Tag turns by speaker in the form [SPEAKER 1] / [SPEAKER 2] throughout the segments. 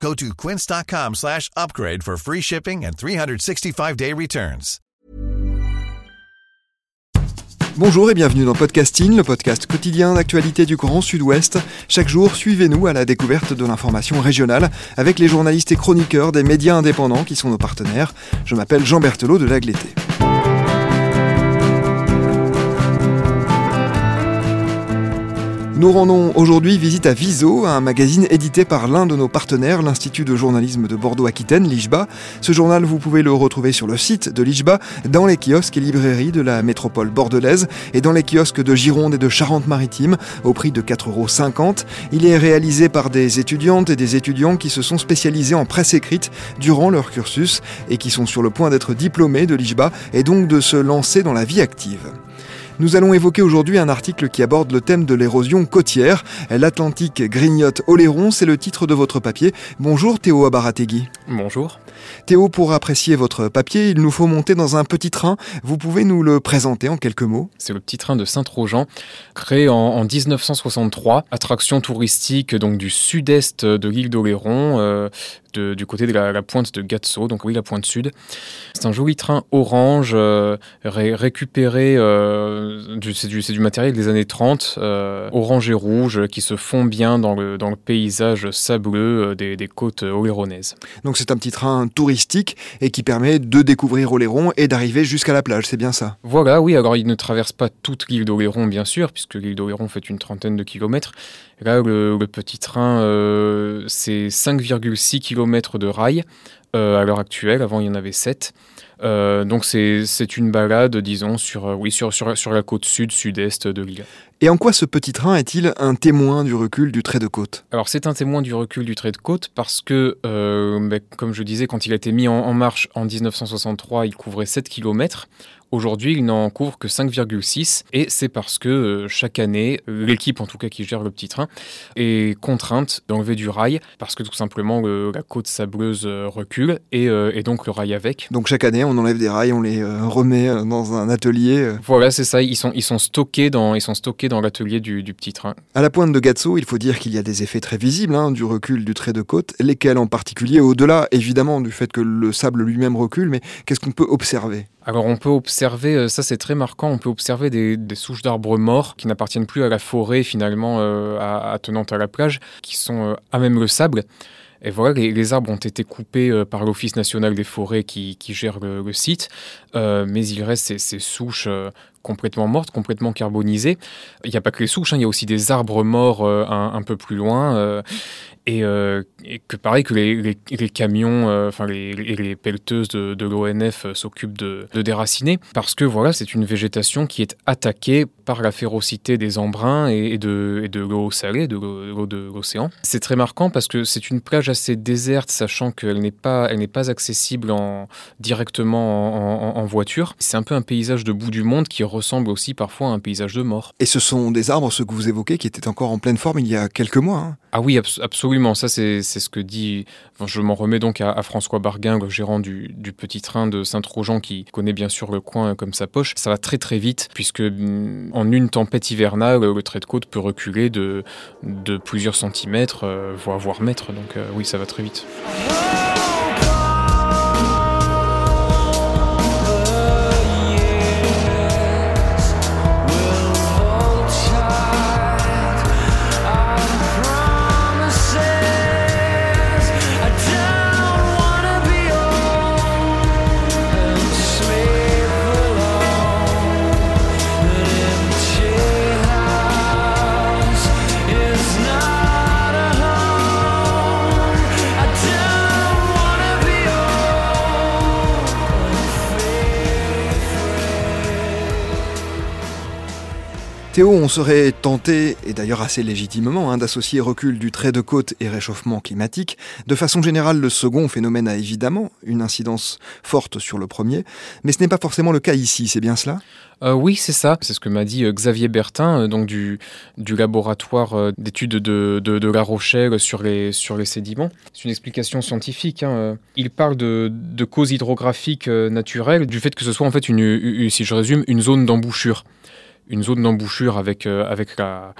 [SPEAKER 1] Go to quince.com slash upgrade for free shipping and 365-day returns.
[SPEAKER 2] Bonjour et bienvenue dans Podcasting, le podcast quotidien d'actualité du Grand Sud-Ouest. Chaque jour, suivez-nous à la découverte de l'information régionale avec les journalistes et chroniqueurs des médias indépendants qui sont nos partenaires. Je m'appelle Jean Berthelot de Lagleté. Nous rendons aujourd'hui visite à Viso, un magazine édité par l'un de nos partenaires, l'Institut de journalisme de Bordeaux-Aquitaine, l'IJBA. Ce journal, vous pouvez le retrouver sur le site de l'IJBA, dans les kiosques et librairies de la métropole bordelaise et dans les kiosques de Gironde et de Charente-Maritime, au prix de 4,50 euros. Il est réalisé par des étudiantes et des étudiants qui se sont spécialisés en presse écrite durant leur cursus et qui sont sur le point d'être diplômés de l'IJBA et donc de se lancer dans la vie active. Nous allons évoquer aujourd'hui un article qui aborde le thème de l'érosion côtière. L'Atlantique grignote Oléron, c'est le titre de votre papier. Bonjour Théo Abarategui.
[SPEAKER 3] Bonjour.
[SPEAKER 2] Théo, pour apprécier votre papier, il nous faut monter dans un petit train. Vous pouvez nous le présenter en quelques mots
[SPEAKER 3] C'est le petit train de Saint-Trojan, créé en, 1963, attraction touristique donc du sud-est de l'île d'Oléron, euh, du côté de la, pointe de Gatso, donc oui, la pointe sud. C'est un joli train orange, euh, récupéré, euh, c'est du, matériel des années 30, orange et rouge, qui se fond bien dans le, dans le paysage sableux des, des côtes oléronnaises.
[SPEAKER 2] Donc c'est un petit train touristique et qui permet de découvrir Oléron et d'arriver jusqu'à la plage, c'est bien ça?
[SPEAKER 3] Voilà, oui, alors il ne traverse pas toute l'île d'Oléron, bien sûr, puisque l'île d'Oléron fait une trentaine de kilomètres. Là, le, petit train, euh, c'est 5,6 km de rail euh, à l'heure actuelle, avant il y en avait 7. Euh, donc c'est une balade, disons, sur, oui, sur, sur, sur la côte sud-sud-est de l'île.
[SPEAKER 2] Et en quoi ce petit train est-il un témoin du recul du trait de côte?
[SPEAKER 3] Alors c'est un témoin du recul du trait de côte parce que, euh, comme je disais, quand il a été mis en, marche en 1963, il couvrait 7 km. Aujourd'hui, il n'en couvre que 5,6 et c'est parce que euh, chaque année, l'équipe en tout cas qui gère le petit train est contrainte d'enlever du rail parce que tout simplement la côte sableuse euh, recule et, donc le rail avec.
[SPEAKER 2] Donc chaque année, on enlève des rails, on les remet dans un atelier.
[SPEAKER 3] Voilà, c'est ça. Ils sont, ils sont stockés dans, ils sont stockés dans l'atelier du, petit train.
[SPEAKER 2] À la pointe de Gatso, il faut dire qu'il y a des effets très visibles hein, du recul du trait de côte, lesquels en particulier, au-delà évidemment du fait que le sable lui-même recule, mais qu'est-ce qu'on peut observer?
[SPEAKER 3] Alors on peut observer, euh, ça c'est très marquant, on peut observer des, souches d'arbres morts qui n'appartiennent plus à la forêt finalement euh, à la plage, qui sont euh, à même le sable. Et voilà, les, arbres ont été coupés par l'Office national des forêts qui, gère le, site, mais il reste ces, souches complètement morte, complètement carbonisée. Il n'y a pas que les souches, hein, il y a aussi des arbres morts euh, un, peu plus loin. Euh, euh, et, que pareil que les, camions, enfin les, pelleteuses de, l'ONF s'occupent de, déraciner, parce que voilà, c'est une végétation qui est attaquée par la férocité des embruns et, de, l'eau salée, de l'eau de l'océan. C'est très marquant parce que c'est une plage assez déserte, sachant qu'elle n'est pas, elle n'est pas accessible en, directement en, en voiture. C'est un peu un paysage de bout du monde qui ressemble aussi parfois à un paysage de mort.
[SPEAKER 2] Et ce sont des arbres, ceux que vous évoquez, qui étaient encore en pleine forme il y a quelques mois. Hein.
[SPEAKER 3] Ah oui, absolument. Ça, c'est ce que dit. je m'en remets donc à, François Barguin, le gérant du, petit train de Saint-Trojan, qui connaît bien sûr le coin comme sa poche. Ça va très très vite, puisque mm, en une tempête hivernale, le trait de côte peut reculer de, de plusieurs centimètres, euh, voire, voire mètres. Donc euh, oui, ça va très vite.
[SPEAKER 2] Théo, on serait tenté, et d'ailleurs assez légitimement, hein, d'associer recul du trait de côte et réchauffement climatique. De façon générale, le second phénomène a évidemment une incidence forte sur le premier, mais ce n'est pas forcément le cas ici, c'est bien cela?
[SPEAKER 3] Euh, oui, c'est ça. C'est ce que m'a dit euh, Xavier Bertin, euh, donc du, du laboratoire d'études de, de, La Rochelle sur les, sur les sédiments. C'est une explication scientifique. Hein. Il parle de, de causes hydrographiques naturelles, du fait que ce soit en fait, une, si je résume, une zone d'embouchure une zone d'embouchure avec, euh, avec la,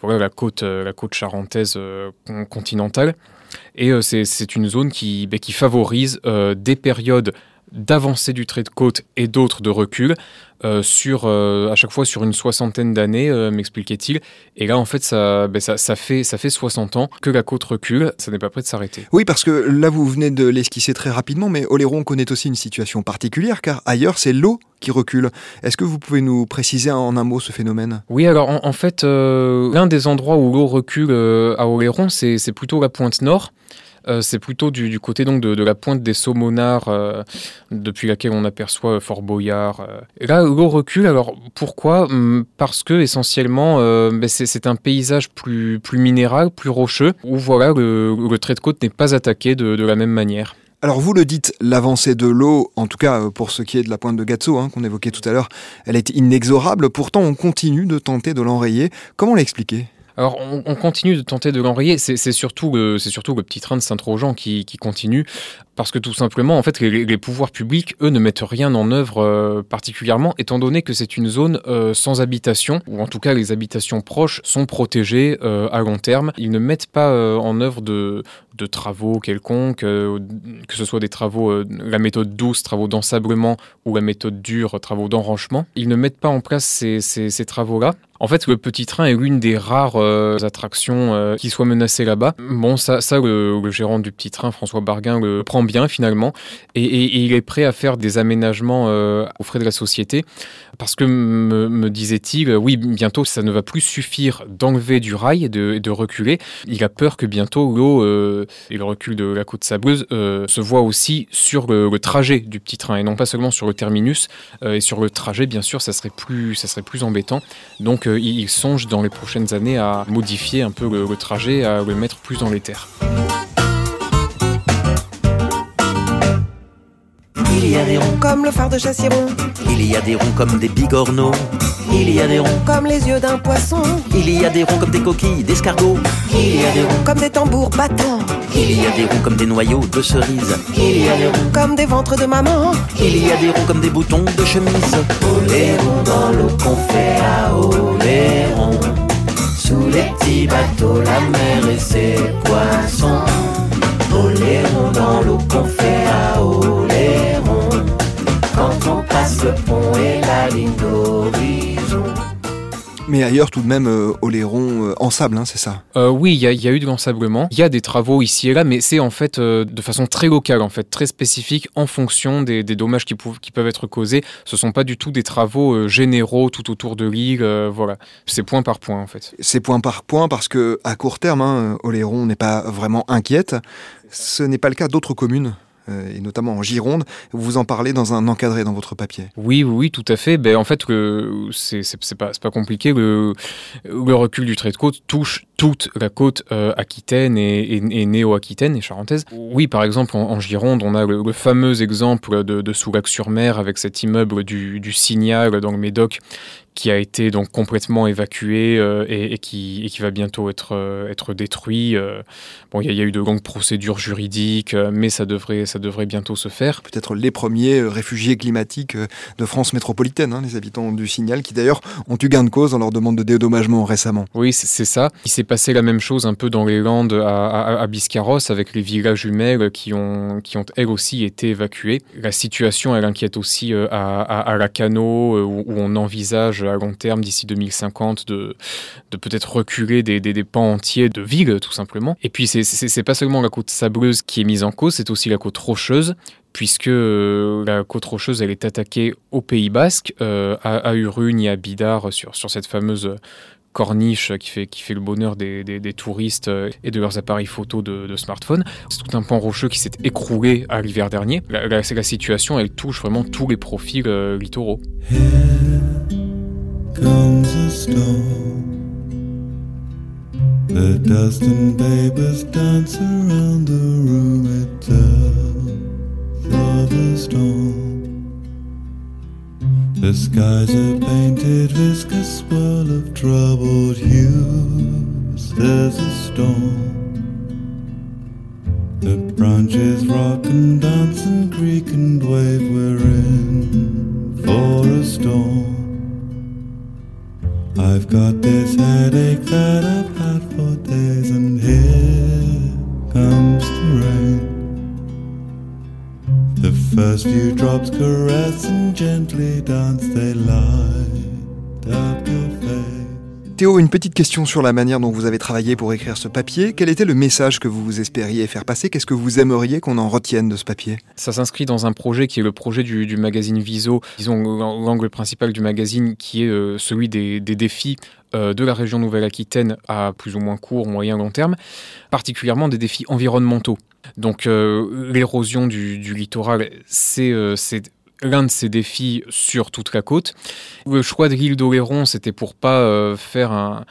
[SPEAKER 3] voilà, la, côte, euh, la côte charentaise euh, continentale. Et c'est une zone qui, ben, qui favorise des périodes d'avancée du trait de côte et d'autres de recul, euh, sur, euh, à chaque fois sur une soixantaine d'années, euh, m'expliquait-il. Et là, en fait, ça, ben, ça, ça, fait, ça fait 60 ans que la côte recule, ça n'est pas prêt de s'arrêter.
[SPEAKER 2] Oui, parce que là, vous venez de l'esquisser très rapidement, mais Oléron connaît aussi une situation particulière, car ailleurs, c'est l'eau qui recule. Est-ce que vous pouvez nous préciser en un mot ce phénomène?
[SPEAKER 3] Oui, alors en, fait, l'un des endroits où l'eau recule à Oléron, c'est plutôt la pointe nord. Euh, c'est plutôt du, côté donc de, la pointe des Saumonards, euh, depuis laquelle on aperçoit euh, Fort Boyard. Là, l'eau recule. Alors pourquoi? Hum, Parce que essentiellement, ben, c'est un paysage plus, plus minéral, plus rocheux, où voilà, le, trait de côte n'est pas attaqué de, la même manière.
[SPEAKER 2] Alors vous le dites, l'avancée de l'eau, en tout cas pour ce qui est de la pointe de Gatso, hein, qu'on évoquait tout à l'heure, elle est inexorable, pourtant on continue de tenter de l'enrayer. Comment l'expliquer?
[SPEAKER 3] Alors, on, continue de tenter de l'enrayer. C'est surtout, le, petit train de Saint-Trojan qui, qui, continue parce que tout simplement, en fait, les, pouvoirs publics, eux, ne mettent rien en œuvre euh, particulièrement, étant donné que c'est une zone euh, sans habitation, ou en tout cas les habitations proches sont protégées euh, à long terme. Ils ne mettent pas en œuvre de, travaux quelconques, que ce soit des travaux, la méthode douce, travaux d'ensablement, ou la méthode dure, travaux d'enranchement. Ils ne mettent pas en place ces travaux-là. En fait, le petit train est l'une des rares attractions qui soit menacée là-bas. Bon, ça, ça le, gérant du petit train, François Barguin, le prend bien finalement, et, il est prêt à faire des aménagements euh, aux frais de la société, parce que me, disait-il, oui, bientôt ça ne va plus suffire d'enlever du rail et de, reculer. Il a peur que bientôt l'eau euh, et le recul de la côte sableuse euh, se voient aussi sur le, trajet du petit train et non pas seulement sur le terminus. et sur le trajet, bien sûr, ça serait plus, ça serait plus embêtant. Donc il, songe dans les prochaines années à modifier un peu le, le trajet, à le mettre plus dans les terres.
[SPEAKER 4] Il y a des ronds comme le phare de Chassiron.
[SPEAKER 5] Il y a des ronds comme des bigorneaux.
[SPEAKER 4] Il y a des ronds comme les yeux d'un poisson.
[SPEAKER 5] Il y a des ronds comme des coquilles d'escargots.
[SPEAKER 4] Il y a des ronds comme des tambours battants.
[SPEAKER 5] Il y a des ronds comme des noyaux de cerises.
[SPEAKER 4] Il y a des ronds comme des ventres de maman.
[SPEAKER 5] Il y a des ronds comme des boutons de chemise.
[SPEAKER 4] Oh les ronds dans l'eau qu'on fait à Oléron. Sous les petits bateaux, la mer et ses poissons. Les ronds dans l'eau qu'on fait à Oléron quand on passe le pont et la ligne d'horizon.
[SPEAKER 2] Mais ailleurs, tout de même, euh, Oléron euh, en sable, hein, c'est ça
[SPEAKER 3] euh, Oui, il y, a eu de l'ensablement. Il y a des travaux ici et là, mais c'est en fait de façon très locale, en fait, très spécifique en fonction des, dommages qui, qui, peuvent être causés. Ce ne sont pas du tout des travaux généraux tout autour de l'île. voilà, c'est point par point, en fait.
[SPEAKER 2] C'est point par point parce que à court terme, hein, Oléron n'est pas vraiment inquiète. Ce n'est pas le cas d'autres communes et notamment en Gironde. Vous en parlez dans un encadré dans votre papier.
[SPEAKER 3] Oui, oui, tout à fait. Ben, en fait, c'est pas, pas compliqué. Le, le, recul du trait de côte touche toute la côte euh, aquitaine et, néo-aquitaine et charentaise. Oui, par exemple, en, Gironde, on a le, fameux exemple de, de Soulac-sur-Mer avec cet immeuble du, du Signal dans le Médoc qui a été donc complètement évacué euh, et, qui, et, qui, va bientôt être, euh, être détruit. Euh. bon, il y, a eu de longues procédures juridiques, mais ça devrait, ça devrait bientôt se faire.
[SPEAKER 2] Peut-être les premiers réfugiés climatiques de France métropolitaine, hein, les habitants du Signal, qui d'ailleurs ont eu gain de cause dans leur demande de dédommagement récemment.
[SPEAKER 3] Oui, c'est ça. Il s'est passé la même chose un peu dans les Landes à, à, Biscarrosse, avec les villages jumelles qui ont, qui ont elles aussi été évacués. La situation, elle inquiète aussi à, à, la Cano, où on envisage à long terme, d'ici 2050, de, peut-être reculer des, pans entiers de villes, tout simplement. Et puis, c'est pas seulement la côte sableuse qui est mise en cause, c'est aussi la côte rocheuse puisque euh, la côte rocheuse elle est attaquée au Pays Basque, euh, à, Urugne et à Bidar sur, cette fameuse corniche qui fait, qui fait le bonheur des, touristes euh, et de leurs appareils photo de, de smartphone. C'est tout un pan rocheux qui s'est écroulé à l'hiver dernier. La, la, situation, elle touche vraiment tous les profils littoraux.
[SPEAKER 6] Storm. The dust and papers dance around the room. Tells of a storm. The skies are painted viscous swirl of troubled hues. There's a storm. The branches rock and dance and creak and wave. caress and gently dance they lie.
[SPEAKER 2] Théo, une petite question sur la manière dont vous avez travaillé pour écrire ce papier. Quel était le message que vous espériez faire passer? Qu'est-ce que vous aimeriez qu'on en retienne de ce papier?
[SPEAKER 3] Ça s'inscrit dans un projet qui est le projet du, du magazine Viso, disons l'angle principal du magazine qui est euh, celui des, des défis euh, de la région Nouvelle-Aquitaine à plus ou moins court, moyen, long terme, particulièrement des défis environnementaux. Donc euh, l'érosion du, littoral, c'est euh, l'un de ces défis sur toute la côte. Le choix de l'île d'Oléron, c'était pour pas euh, faire un,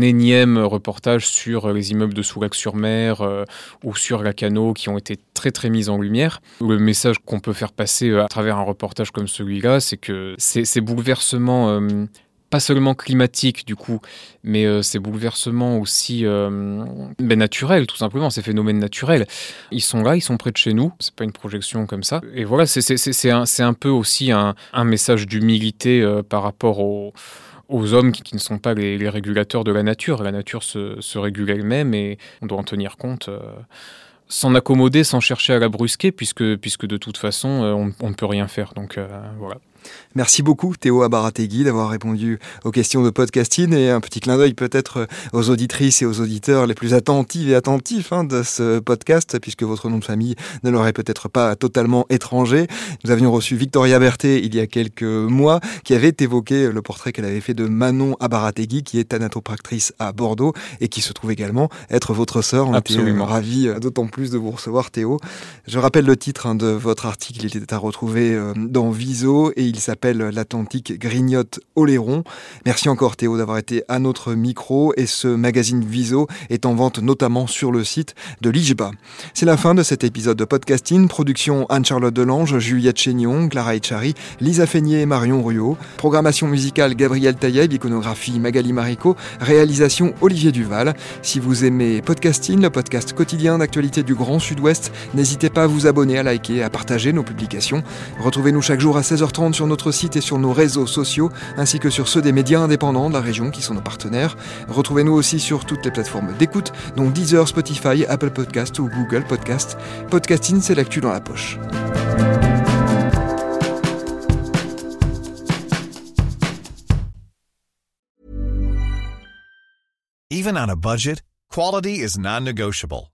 [SPEAKER 3] énième reportage sur les immeubles de Soulac-sur-Mer euh, ou sur la Cano qui ont été très très mis en lumière. Le message qu'on peut faire passer euh, à travers un reportage comme celui-là, c'est que ces, bouleversements, euh, pas seulement climatiques du coup, mais euh, ces bouleversements aussi euh, ben, naturels, tout simplement, ces phénomènes naturels, ils sont là, ils sont près de chez nous. C'est pas une projection comme ça. Et voilà, c'est- un, peu aussi un, message d'humilité euh, par rapport aux hommes qui, ne sont pas les, régulateurs de la nature. La nature se, régule elle-même et on doit en tenir compte. s'en accommoder sans chercher à la brusquer, puisque, de toute façon, on, ne peut rien faire. Donc voilà.
[SPEAKER 2] Merci beaucoup Théo Abarategui d'avoir répondu aux questions de podcasting et un petit clin d'œil peut-être aux auditrices et aux auditeurs les plus attentifs et attentifs hein, de ce podcast puisque votre nom de famille ne leur est peut-être pas totalement étranger. Nous avions reçu Victoria Berthet il y a quelques mois qui avait évoqué le portrait qu'elle avait fait de Manon Abarategui qui est thanatopractrice à Bordeaux et qui se trouve également être votre sœur. On était
[SPEAKER 3] Absolument.
[SPEAKER 2] euh, ravis euh, d'autant plus de vous recevoir Théo. Je rappelle le titre hein, de votre article, il était à retrouver euh, dans Viso et il s'appelle L'Atlantique grignote Oléron. Merci encore Théo d'avoir été à notre micro et ce magazine Viso est en vente notamment sur le site de l'IJBA. C'est la fin de cet épisode de podcasting. Production Anne-Charlotte Delange, Juliette Chénion, Clara Echari, Lisa Feignet et Marion Ruot. Programmation musicale Gabriel Taïeb, iconographie Magali Marico, réalisation Olivier Duval. Si vous aimez podcasting, le podcast quotidien d'actualité du Grand Sud-Ouest, n'hésitez pas à vous abonner, à liker, à partager nos publications. Retrouvez-nous chaque jour à 16h30 sur notre site et sur nos réseaux sociaux, ainsi que sur ceux des médias indépendants de la région qui sont nos partenaires. Retrouvez-nous aussi sur toutes les plateformes d'écoute, dont Deezer, Spotify, Apple Podcast ou Google Podcast. Podcasting, c'est l'actu dans la poche.
[SPEAKER 1] Even on a budget, quality is non-negotiable.